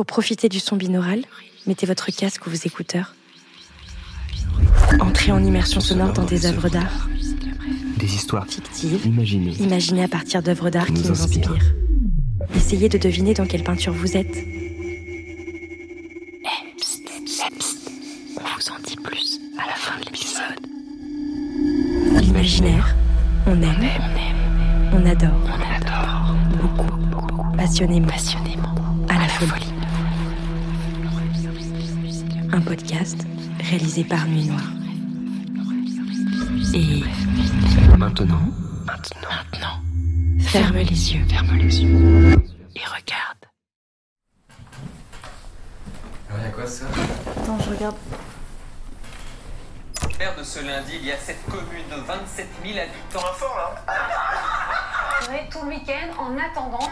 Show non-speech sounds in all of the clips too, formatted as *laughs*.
Pour profiter du son binaural, mettez votre casque ou vos écouteurs. Entrez en immersion sonore dans des œuvres d'art. Des histoires fictives, imaginées. Imaginées à partir d'œuvres d'art qui nous inspirent. Essayez de deviner dans quelle peinture vous êtes. On vous en dit plus à la fin de l'épisode. L'imaginaire, on aime, on aime, on adore, on adore, beaucoup, beaucoup, passionnément, passionnément, podcast réalisé par Nuit Noire. Et Maintenant, Maintenant, maintenant, ferme les yeux. ferme les yeux et regarde. Alors, y a quoi ça? Attends, je regarde. Père de ce lundi, il y a cette commune de 27 000 habitants. Un fort là tout le week-end en attendant.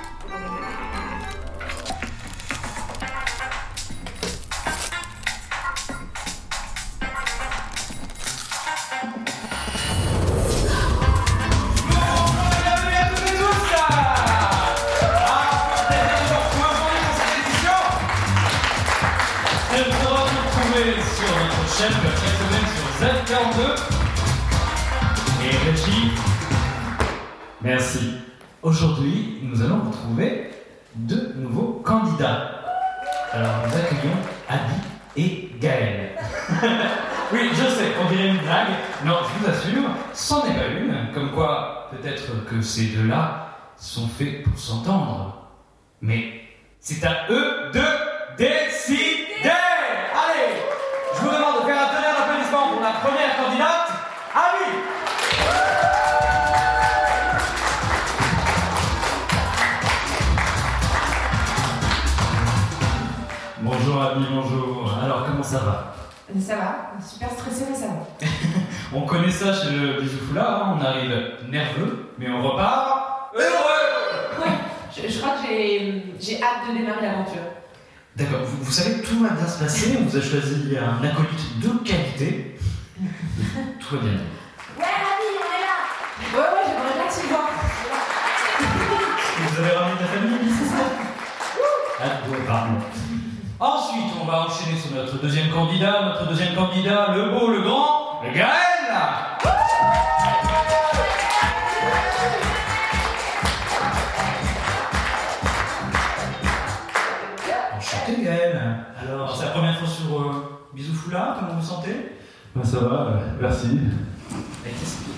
Comme chaque semaine sur Z42. Et Régie, merci. Aujourd'hui, nous allons retrouver deux nouveaux candidats. Alors, nous accueillons Adi et Gaël. *laughs* oui, je sais, on dirait une blague. Non, je vous assure, c'en est pas une. Comme quoi, peut-être que ces deux-là sont faits pour s'entendre. Mais c'est à eux de décider Allez Je vous demande de faire un tonnerre d'applaudissements pour la première candidate, Ali Bonjour Ali, bonjour. Alors comment ça va? Ça va, super stressé mais ça va. On connaît ça chez le Bisou Foulard, hein, on arrive nerveux, mais on repart heureux Ouais, je, je crois que j'ai j'ai hâte de démarrer l'aventure. D'accord, vous, vous savez que tout va bien se passer, on *laughs* vous a choisi un acolyte de qualité. *laughs* tout va bien. Ouais, Ravi, on est là Ouais, ouais, j'aimerais bien que tu vois. Vous avez ramené ta famille, c'est ça? Ah, ouais, pardon. Ensuite, on va enchaîner sur notre deuxième candidat. Notre deuxième candidat, le beau, le grand, le Gaël merci.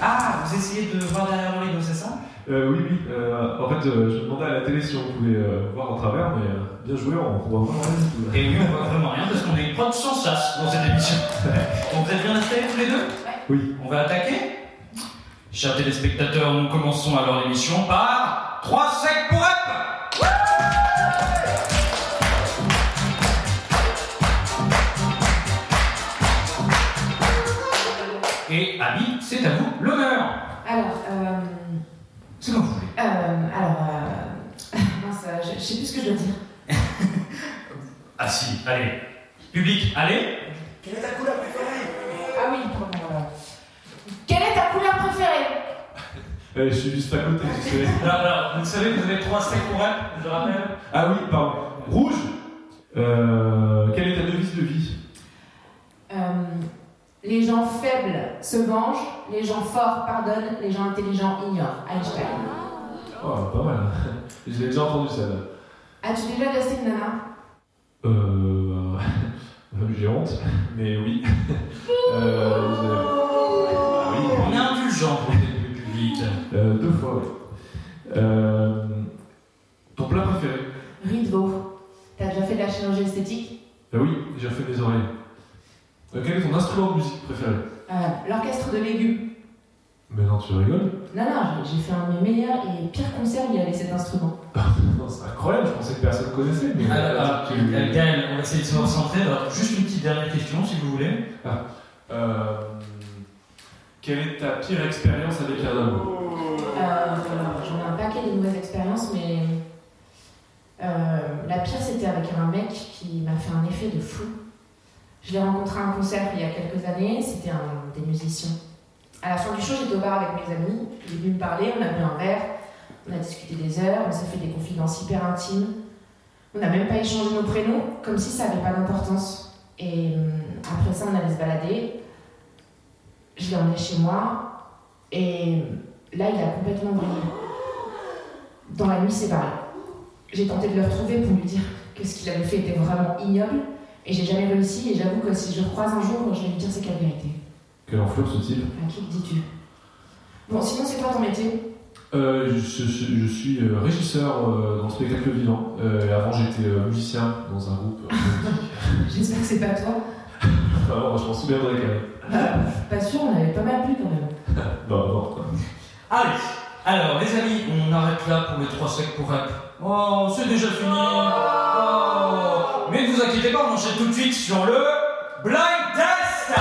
Ah, vous essayez de voir derrière le rideau, c'est ça? Euh, oui, oui. euh, en fait, euh, je demandais à la télé si on pouvait euh, voir en travers, mais euh, bien joué, on voit vraiment rien du tout. là. Et oui, on voit vraiment rien parce qu'on est une prod sans sas dans cette émission. *laughs* Donc vous êtes bien installés tous les deux? Oui. On va attaquer? Chers téléspectateurs, nous commençons alors l'émission par 3 secs pour up Et Abby, c'est à vous l'honneur Alors, euh, C'est comme vous voulez. euh, alors, euh, *laughs* mince, euh, je, je sais plus ce que je dois dire. Ah si, allez. Public, allez Ah oui, pardon, voilà. Quelle est ta couleur préférée? *laughs* Euh, je suis juste à côté, tu sais. *laughs* alors, alors, vous savez que vous avez 3 secs pour up, je rappelle Ah oui, pardon. Rouge? Euh, Quelle est ta devise de vie? Euh, Les gens faibles se vengent, les gens forts pardonnent, les gens intelligents ignorent. Einstein. Oh, pas mal. *laughs* Je l'ai déjà entendu ça là. As-tu déjà testé une nana? Euh. *laughs* J'ai honte, mais oui. *laughs* euh, ah oui. On est indulgent pour le public. Euh, deux fois, oui. Euh, ton plat préféré? Veau. T'as déjà fait de la chirurgie esthétique? Ah oui, j'ai refait mes oreilles. Euh, quel est ton instrument de musique préféré Euh, L'orchestre de légumes. Mais non, tu rigoles Non, non, j'ai fait un de mes meilleurs et pires concerts où il y avait cet instrument. *laughs* C'est incroyable, je pensais que personne connaissait. Mais Alors, alors, tu- euh, on va essayer de se concentrer. Alors, juste une petite dernière question, si vous voulez. Euh, quelle est ta pire expérience avec un homme Euh, J'en ai un paquet de mauvaises expériences, mais euh, la pire c'était avec un mec qui m'a fait un effet de fou. Je l'ai rencontré à un concert il y a quelques années, c'était un des musiciens. À la fin du show, j'étais au bar avec mes amis, il est venu me parler, on a bu un verre, on a discuté des heures, on s'est fait des confidences hyper intimes. On n'a même pas échangé nos prénoms, comme si ça n'avait pas d'importance. Et hum, après ça, on allait se balader. Je l'ai emmené chez moi. Et là, il a complètement brillé. Dans la nuit, c'est pareil. J'ai tenté de le retrouver pour lui dire que ce qu'il avait fait était vraiment ignoble. Et j'ai jamais réussi. Et j'avoue que si je le croise un jour, je vais lui dire c'est quelle vérité. Quelle enflure ce type À qui le dis-tu Bon, sinon, c'est quoi ton métier Euh, je, je- je suis euh, régisseur euh, dans le spectacle vivant. Euh, et avant, j'étais euh, musicien dans un groupe. euh, *laughs* J'espère que c'est pas toi. enfin, bon, je m'en souviendrai quand même. Euh, pas sûr, on avait pas mal plu quand même. *laughs* Non, non. Allez, alors les amis, on arrête là pour les trois secs pour rap. Oh, c'est déjà fini. Oh. Mais ne vous inquiétez pas, on enchaîne tout de suite sur le Blind Test.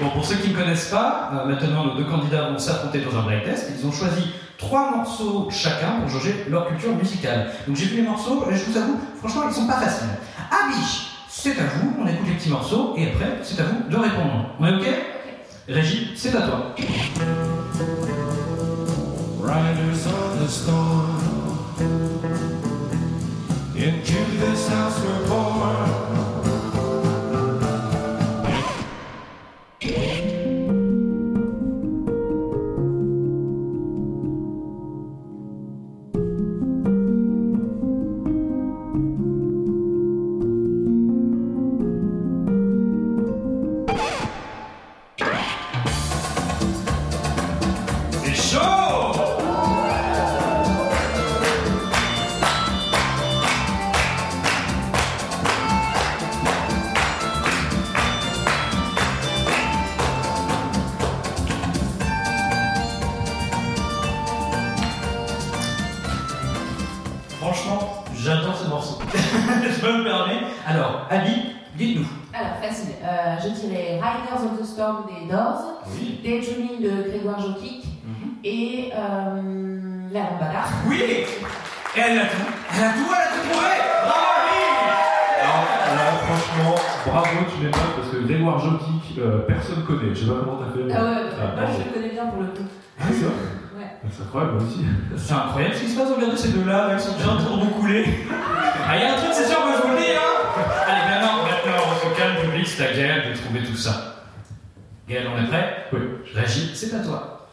Bon, pour ceux qui ne connaissent pas, euh, maintenant nos deux candidats vont s'affronter dans un blind test. Ils ont choisi trois morceaux chacun pour jauger leur culture musicale. Donc j'ai vu les morceaux, et je vous avoue, franchement, ils sont pas faciles. Ami, c'est à vous, on écoute les petits morceaux, et après, c'est à vous de répondre. On est ok? Régie, c'est à toi. Riders on the storm. Into this house we're born. Storm des Doors, Oui. Daydreaming de Grégoire Jokic et euh, La Lambada. Oui Et elle a tout. Elle a tout, elle a tout trouvé Bravo Alors, alors, franchement, bravo, tu notes parce que Grégoire Jokic, euh, personne connaît. Je sais pas comment t'as fait. mais- Ah ouais, Ah, moi je le connais bien pour le coup. Ah, c'est vrai Ouais. C'est incroyable, moi aussi. C'est incroyable ce qui se passe, regardez ces deux-là, là, ils sont déjà en train de. Ah, il y a un truc, c'est sûr, moi je vous le dis, hein Allez, maintenant, maintenant, on se calme, public, c'est Gaël de trouver tout ça. Gaël, on est prêt? Oui. Régie, c'est à toi.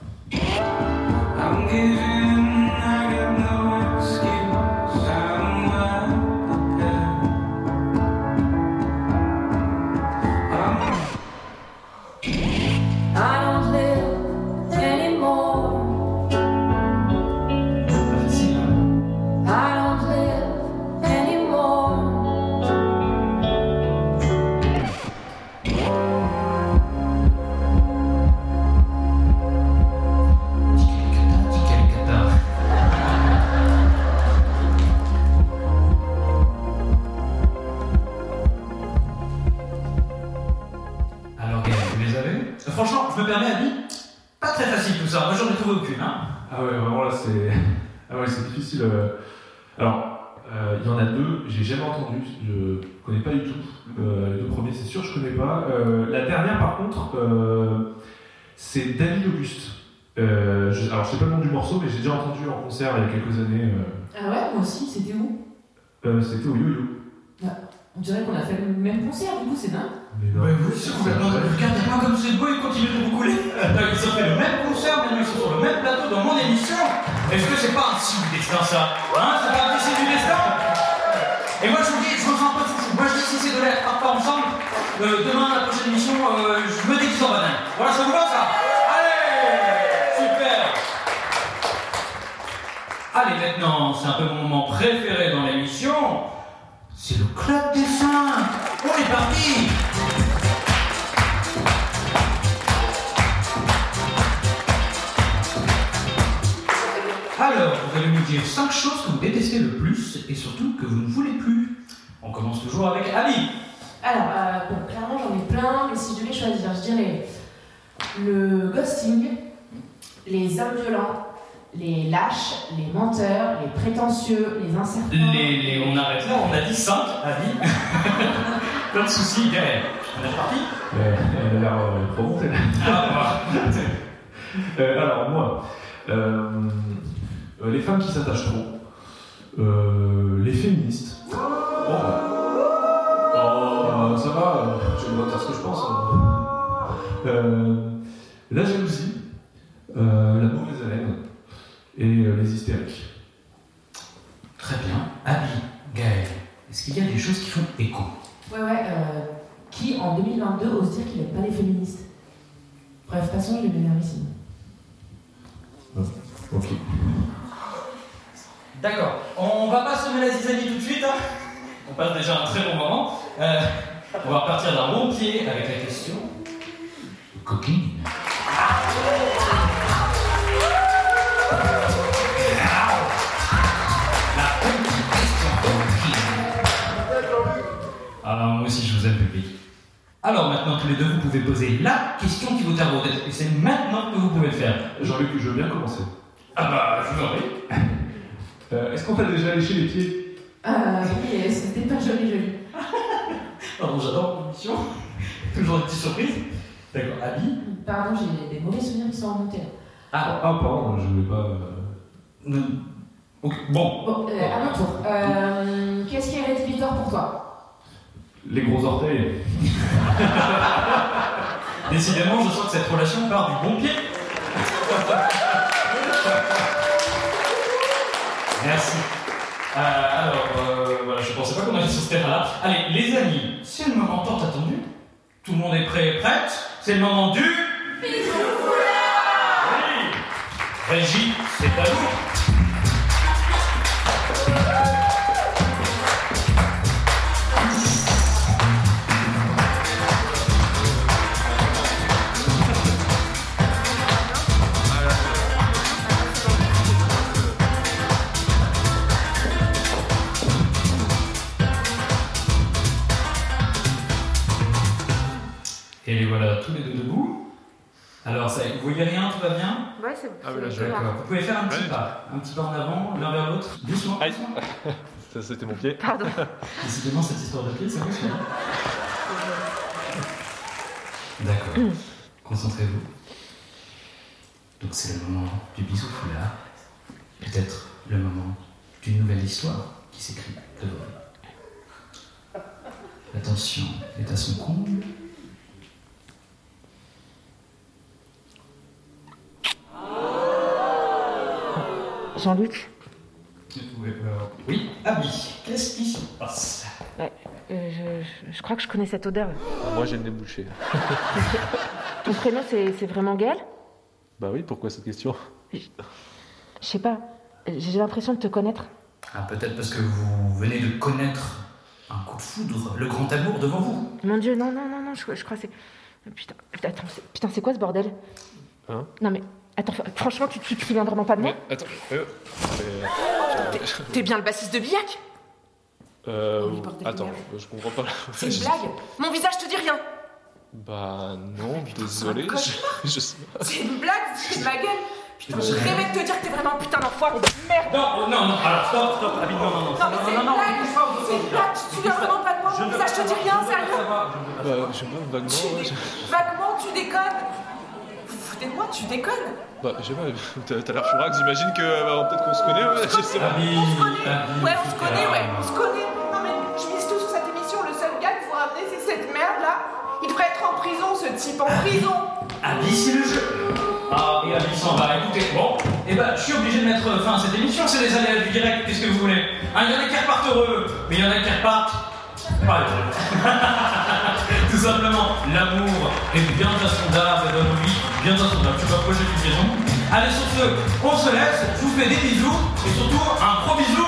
Ah ouais, vraiment là, c'est. *laughs* Ah ouais, c'est difficile. euh. Alors, euh, il y en a deux, j'ai jamais entendu, je connais pas du tout. Euh, les deux premiers, c'est sûr, je connais pas. Euh, la dernière, par contre, euh, c'est David Auguste. Euh, je- alors, je sais pas le nom du morceau, mais j'ai déjà entendu en concert il y a quelques années. euh, Ah ouais, moi aussi, c'était où? Euh, C'était au yo-yo. On dirait qu'on a fait le même concert, du coup, c'est dingue. Ouais, vous, c'est complètement. Regardez-moi comme c'est beau, ils continuent de vous couler. Ils ont fait le même concert, maintenant ils sont sur le même plateau dans mon émission. Est-ce que c'est pas un signe du destin, ça? Hein? C'est pas un signe du destin? Et moi, je vous dis, je me sens pas foufou. Moi, je dis, si ces deux-là partent pas ensemble, euh, demain, la prochaine émission, euh, je me déguise en banane. Voilà, ça vous va, ça? Allez Super Allez, maintenant, c'est un peu mon moment préféré dans l'émission. C'est le club des cinq. On est parti Alors, vous allez nous dire 5 choses que vous détestez le plus et surtout que vous ne voulez plus. On commence toujours avec Ali. Alors, euh, bon, clairement, j'en ai plein, mais si je devais choisir, je dirais le ghosting, les hommes violents, les lâches, les menteurs, les prétentieux, les incertains. Les, les- on arrête là, on a dit 5, Ali. Pas de soucis, Gaël. On est parti Elle, elle a l'air euh. Ah. Euh, alors, moi, euh, euh, les femmes qui s'attachent trop, euh, les féministes. Oh, Oh, ça va, euh, le droit de dire ce que je pense. hein. Euh, la jalousie, euh, la mauvaise haleine et euh, les hystériques. Très bien. Abby, Gaël, est-ce qu'il y a des choses qui font écho? Ouais, ouais. euh, qui en 2022 ose dire qu'il n'aime pas les féministes? Bref, passons, il est énervissime. Ok. D'accord. On va pas semer la zizanie tout de suite. hein. On passe déjà un très bon moment. Euh, on va repartir d'un bon pied avec la question. Coquine. La petite question coquine. Ah, moi aussi je vous aime, bébé. Alors maintenant, tous les deux, vous pouvez poser la question qui vous tête. Et c'est maintenant que vous pouvez le faire. Jean-Luc, je veux bien commencer. Ah bah, je vous en prie. Euh, Est-ce qu'on t'a déjà léché les pieds? Euh, oui, c'était pas joli, joli. *laughs* Pardon, j'adore l'émission. *laughs* Toujours une petite surprise. D'accord. Abby? Pardon, j'ai des mauvais souvenirs qui sont remontés. Ah, Ah, pardon, je voulais pas. euh, ok, Bon. Bon, euh, à mon tour. Euh, Qu'est-ce qui est rédhibitoire pour toi? Les gros orteils. *laughs* Décidément, je sens que cette relation part du bon pied. Merci. Euh, alors, euh, voilà, je pensais pas qu'on allait sur ce terrain-là. Allez, les amis, c'est le moment tant attendu. Tout le monde est prêt et prête? C'est le moment du. Oui Régie, c'est à vous. Vous pouvez faire un petit pas, un petit pas en avant, l'un vers l'autre, doucement. Aïe. doucement. *laughs* Ça, c'était mon pied. Pardon. *laughs* Décidément, cette histoire de pied, c'est vous celui-là. *laughs* D'accord. Concentrez-vous. Donc, c'est le moment du bisou foulard. Peut-être le moment d'une nouvelle histoire qui s'écrit devant vous. L'attention est à son comble. Jean-Luc Oui, Abby, qu'est-ce qui se passe? Ouais, euh, je, crois que je connais cette odeur. Moi, j'ai le nez bouché. *laughs* Ton prénom, c'est vraiment Gaël? Bah oui, pourquoi cette question? Je sais pas. J'ai l'impression de te connaître. Ah, peut-être parce que vous venez de connaître un coup de foudre, le grand amour devant vous. Mon Dieu, non, non, non, non, je, je crois que c'est. Putain, putain, attends, c'est- putain, c'est quoi ce bordel? Hein? Non mais, attends, franchement, tu, tu te souviens vraiment pas de moi Mais attends, euh, mais, T'es bien le bassiste de Billac euh, Oh, attends, merde. je comprends pas. C'est une blague *laughs* Mon visage te dit rien Bah non, désolé, je, je sais pas. C'est une blague, c'est ma gueule Putain, je rêvais de te dire que t'es vraiment un putain d'enfoiré de merde Non, non, non, alors stop, stop, Abby, non, non, non. Non mais c'est une blague C'est une blague, tu te souviens vraiment pas de moi Mon visage te dit rien, sérieux Bah, je sais pas, vaguement. Tu Vaguement, tu déconnes de moi, tu déconnes Bah, je sais pas, t'as l'air furax, j'imagine que euh, peut-être qu'on se connaît, ouais, *laughs* je sais pas. Abby, Abby, Ouais, on se connaît, ouais, on se connaît. Non mais je mise tout sur cette émission. Le seul gars qu'il faut ramener, c'est cette merde là. Il devrait être en prison, ce type en prison. Abby, c'est le jeu. Ah, et Abby s'en va. Écoutez, bon, eh ben, je suis obligé de mettre fin à cette émission. C'est les aléas du direct. Qu'est-ce que vous voulez Hein, Il y en a qui repartent heureux, mais il y en a qui repartent pas heureux. *laughs* Tout simplement, l'amour est bien insondable dans nos vies, bien insondable. Je sais pas pourquoi j'ai une raison. Allez, sur ce, on se laisse. Je vous fais des bisous et surtout un gros bisou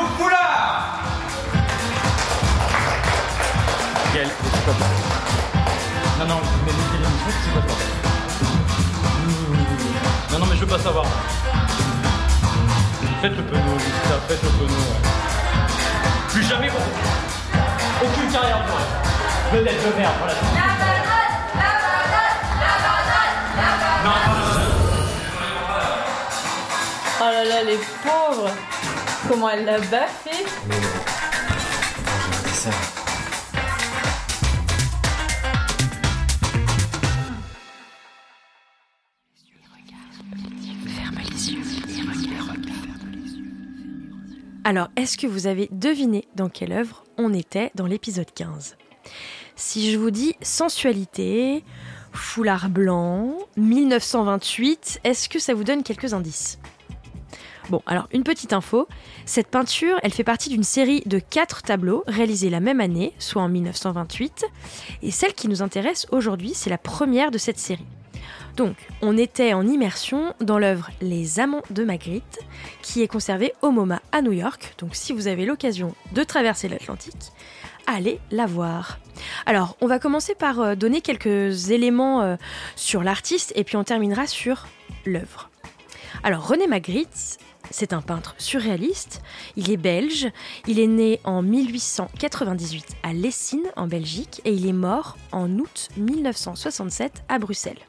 c'est pas Non, non, mais c'est pas toi. Non, non, mais je veux pas savoir. Faites le penaud, ça, faites le penaud, ouais. Plus jamais bon. Aucune carrière pour elle. Vedette de merde, voilà. Oh là là, les pauvres. Comment elle l'a baffé. Alors, est-ce que vous avez deviné dans quelle œuvre on était dans l'épisode 15 Si je vous dis sensualité, foulard blanc, 1928, est-ce que ça vous donne quelques indices? Bon, alors une petite info, cette peinture, elle fait partie d'une série de quatre tableaux réalisés la même année, soit en 1928, et celle qui nous intéresse aujourd'hui, c'est la première de cette série. Donc, on était en immersion dans l'œuvre Les Amants de Magritte, qui est conservée au MoMA à New York. Donc, si vous avez l'occasion de traverser l'Atlantique, allez la voir. Alors, on va commencer par euh, donner quelques éléments euh, sur l'artiste et puis on terminera sur l'œuvre. Alors, René Magritte, c'est un peintre surréaliste. Il est belge. Il est né en 1898 à Lessines, en Belgique, et il est mort en août 1967 à Bruxelles.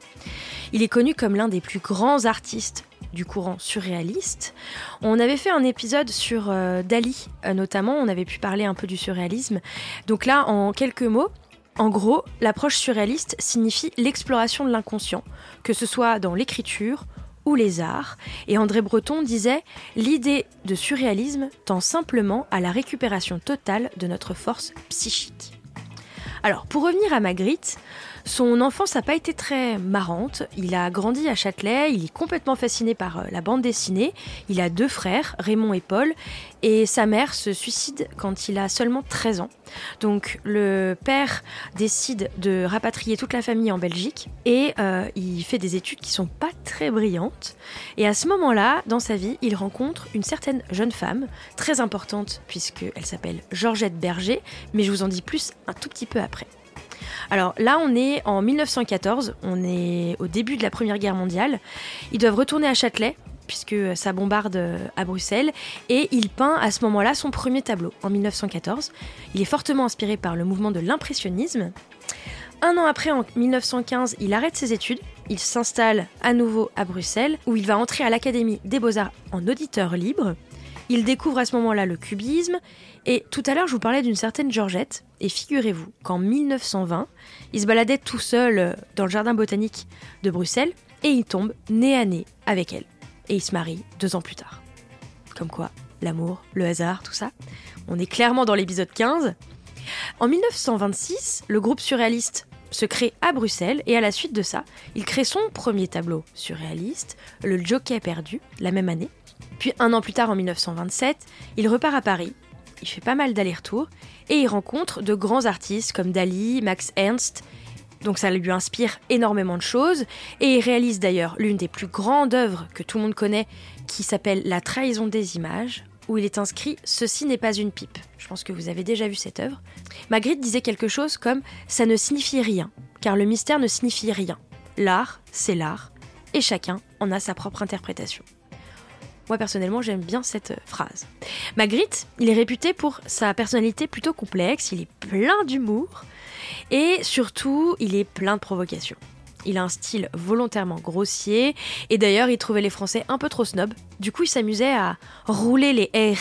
Il est connu comme l'un des plus grands artistes du courant surréaliste. On avait fait un épisode sur euh, Dali, euh, notamment. On avait pu parler un peu du surréalisme. Donc là, en quelques mots, en gros, l'approche surréaliste signifie l'exploration de l'inconscient, que ce soit dans l'écriture ou les arts. Et André Breton disait L'idée de surréalisme tend simplement à la récupération totale de notre force psychique. Alors, pour revenir à Magritte, son enfance n'a pas été très marrante. Il a grandi à Châtelet, il est complètement fasciné par euh, la bande dessinée. Il a deux frères, Raymond et Paul, et sa mère se suicide quand il a seulement 13 ans. Donc le père décide de rapatrier toute la famille en Belgique et euh, il fait des études qui sont pas très brillantes. Et à ce moment-là, dans sa vie, il rencontre une certaine jeune femme, très importante puisqu'elle s'appelle Georgette Berger, mais je vous en dis plus un tout petit peu après. Alors là, on est en 1914, on est au début de la Première Guerre mondiale. Ils doivent retourner à Châtelet puisque ça bombarde euh, à Bruxelles, et il peint à ce moment-là son premier tableau, en 1914. Il est fortement inspiré par le mouvement de l'impressionnisme. Un an après, en 1915, il arrête ses études, il s'installe à nouveau à Bruxelles, où il va entrer à l'Académie des beaux-arts en auditeur libre. Il découvre à ce moment-là le cubisme, et tout à l'heure je vous parlais d'une certaine Georgette, et figurez-vous qu'en 1920, il se baladait tout seul euh, dans le jardin botanique de Bruxelles, et il tombe nez à nez avec elle et ils se marient deux ans plus tard. Comme quoi, l'amour, le hasard, tout ça. On est clairement dans l'épisode 15. En 1926, le groupe surréaliste se crée à Bruxelles et à la suite de ça, il crée son premier tableau surréaliste, Le Jockey perdu, la même année. Puis un an plus tard, en 1927, il repart à Paris. Il fait pas mal d'allers-retours et il rencontre de grands artistes comme Dali, Max Ernst donc ça lui inspire énormément de choses. Et il réalise d'ailleurs l'une des plus grandes œuvres que tout le monde connaît, qui s'appelle La trahison des images, où il est inscrit Ceci n'est pas une pipe. Je pense que vous avez déjà vu cette œuvre. Magritte disait quelque chose comme Ça ne signifie rien, car le mystère ne signifie rien. L'art, c'est l'art, et chacun en a sa propre interprétation. Moi personnellement, j'aime bien cette phrase. Magritte, il est réputé pour sa personnalité plutôt complexe, il est plein d'humour, et surtout, il est plein de provocations. Il a un style volontairement grossier, et d'ailleurs, il trouvait les Français un peu trop snobs. Du coup, il s'amusait à rouler les R.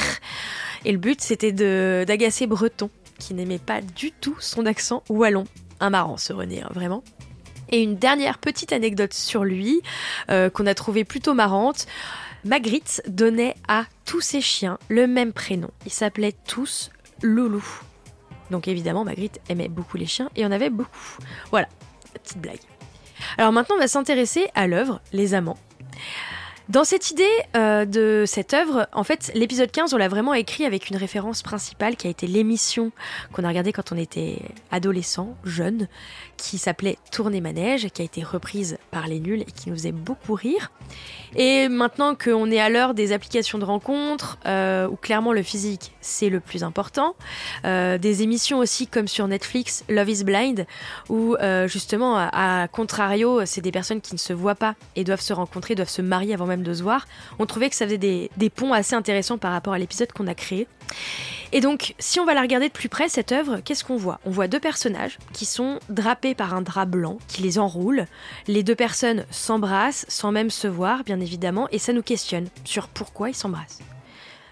Et le but, c'était d'agacer Breton, qui n'aimait pas du tout son accent wallon. Un marrant, ce René, hein, vraiment. Et une dernière petite anecdote sur lui, euh, qu'on a trouvé plutôt marrante. Magritte donnait à tous ses chiens le même prénom. Ils s'appelaient tous Loulou. Donc évidemment, Magritte aimait beaucoup les chiens et en avait beaucoup. Voilà, petite blague. Alors maintenant, on va s'intéresser à l'œuvre Les Amants. Dans cette idée euh, de cette œuvre, en fait, l'épisode 15, on l'a vraiment écrit avec une référence principale qui a été l'émission qu'on a regardée quand on était adolescent, jeune, qui s'appelait Tourner Manège, qui a été reprise par les nuls et qui nous faisait beaucoup rire. Et maintenant qu'on est à l'heure des applications de rencontres, euh, où clairement le physique c'est le plus important, euh, des émissions aussi comme sur Netflix, Love is Blind, où euh, justement, à, contrario, c'est des personnes qui ne se voient pas et doivent se rencontrer, doivent se marier avant même de se voir, on trouvait que ça faisait des, des ponts assez intéressants par rapport à l'épisode qu'on a créé. Et donc, si on va la regarder de plus près, cette œuvre, qu'est-ce qu'on voit? On voit deux personnages qui sont drapés par un drap blanc qui les enroule. Les deux personnes s'embrassent sans même se voir, bien évidemment, et ça nous questionne sur pourquoi ils s'embrassent.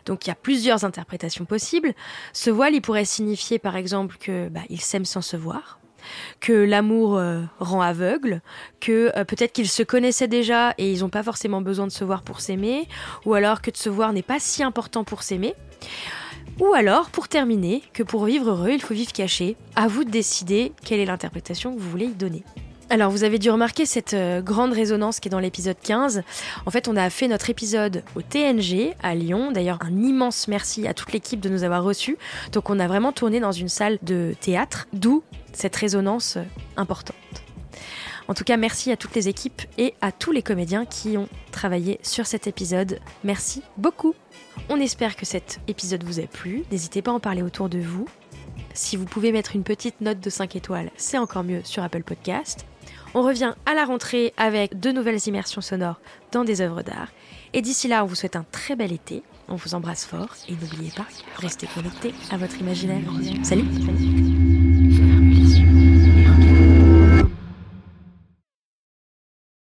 Donc il y a plusieurs interprétations possibles. Ce voile, il pourrait signifier par exemple que bah, ils s'aiment sans se voir. Que l'amour euh, rend aveugle, que euh, peut-être qu'ils se connaissaient déjà et ils n'ont pas forcément besoin de se voir pour s'aimer, ou alors que de se voir n'est pas si important pour s'aimer. Ou alors, pour terminer, que pour vivre heureux, il faut vivre caché. À vous de décider quelle est l'interprétation que vous voulez y donner. Alors, vous avez dû remarquer cette euh, grande résonance qui est dans l'épisode 15. En fait, on a fait notre épisode au TNG à Lyon. D'ailleurs, un immense merci à toute l'équipe de nous avoir reçus. Donc, on a vraiment tourné dans une salle de théâtre, d'où cette résonance importante. En tout cas, merci à toutes les équipes et à tous les comédiens qui ont travaillé sur cet épisode. Merci beaucoup. On espère que cet épisode vous a plu. N'hésitez pas à en parler autour de vous. Si vous pouvez mettre une petite note de 5 étoiles, c'est encore mieux sur Apple Podcast. On revient à la rentrée avec de nouvelles immersions sonores dans des œuvres d'art. Et d'ici là, on vous souhaite un très bel été. On vous embrasse fort et n'oubliez pas, restez connectés à votre imaginaire. Salut